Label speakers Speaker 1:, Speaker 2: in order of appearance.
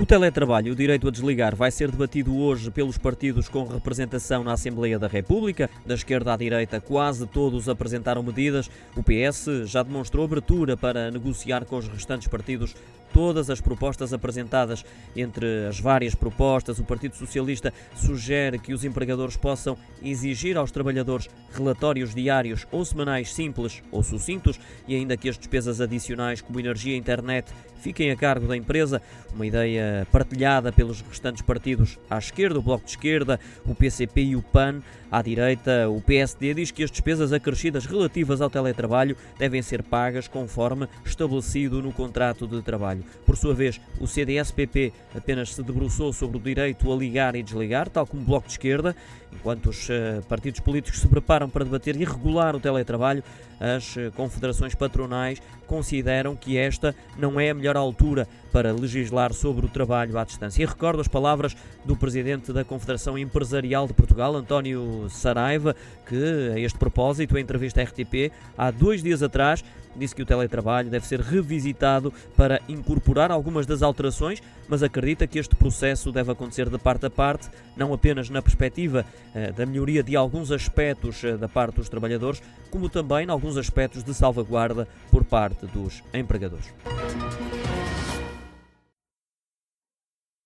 Speaker 1: O teletrabalho o direito a desligar vai ser debatido hoje pelos partidos com representação na Assembleia da República. Da esquerda à direita, quase todos apresentaram medidas. O PS já demonstrou abertura para negociar com os restantes partidos todas as propostas apresentadas. Entre as várias propostas, o Partido Socialista sugere que os empregadores possam exigir aos trabalhadores relatórios diários ou semanais simples ou sucintos e ainda que as despesas adicionais, como energia e internet, fiquem a cargo da empresa. Uma ideia partilhada pelos restantes partidos à esquerda, o Bloco de Esquerda, o PCP e o PAN. À direita, o PSD diz que as despesas acrescidas relativas ao teletrabalho devem ser pagas conforme estabelecido no contrato de trabalho. Por sua vez, o CDS-PP apenas se debruçou sobre o direito a ligar e desligar, tal como o Bloco de Esquerda, enquanto os uh, partidos políticos se preparam para debater e regular o teletrabalho, as uh, confederações patronais consideram que esta não é a melhor altura para legislar sobre o trabalho à distância. E recordo as palavras do presidente da Confederação Empresarial de Portugal, António Saraiva, que a este propósito, em entrevista à RTP, há dois dias atrás, disse que o teletrabalho deve ser revisitado para incorporar algumas das alterações, mas acredita que este processo deve acontecer de parte a parte, não apenas na perspectiva eh, da melhoria de alguns aspectos eh, da parte dos trabalhadores, como também em alguns aspectos de salvaguarda por parte dos empregadores.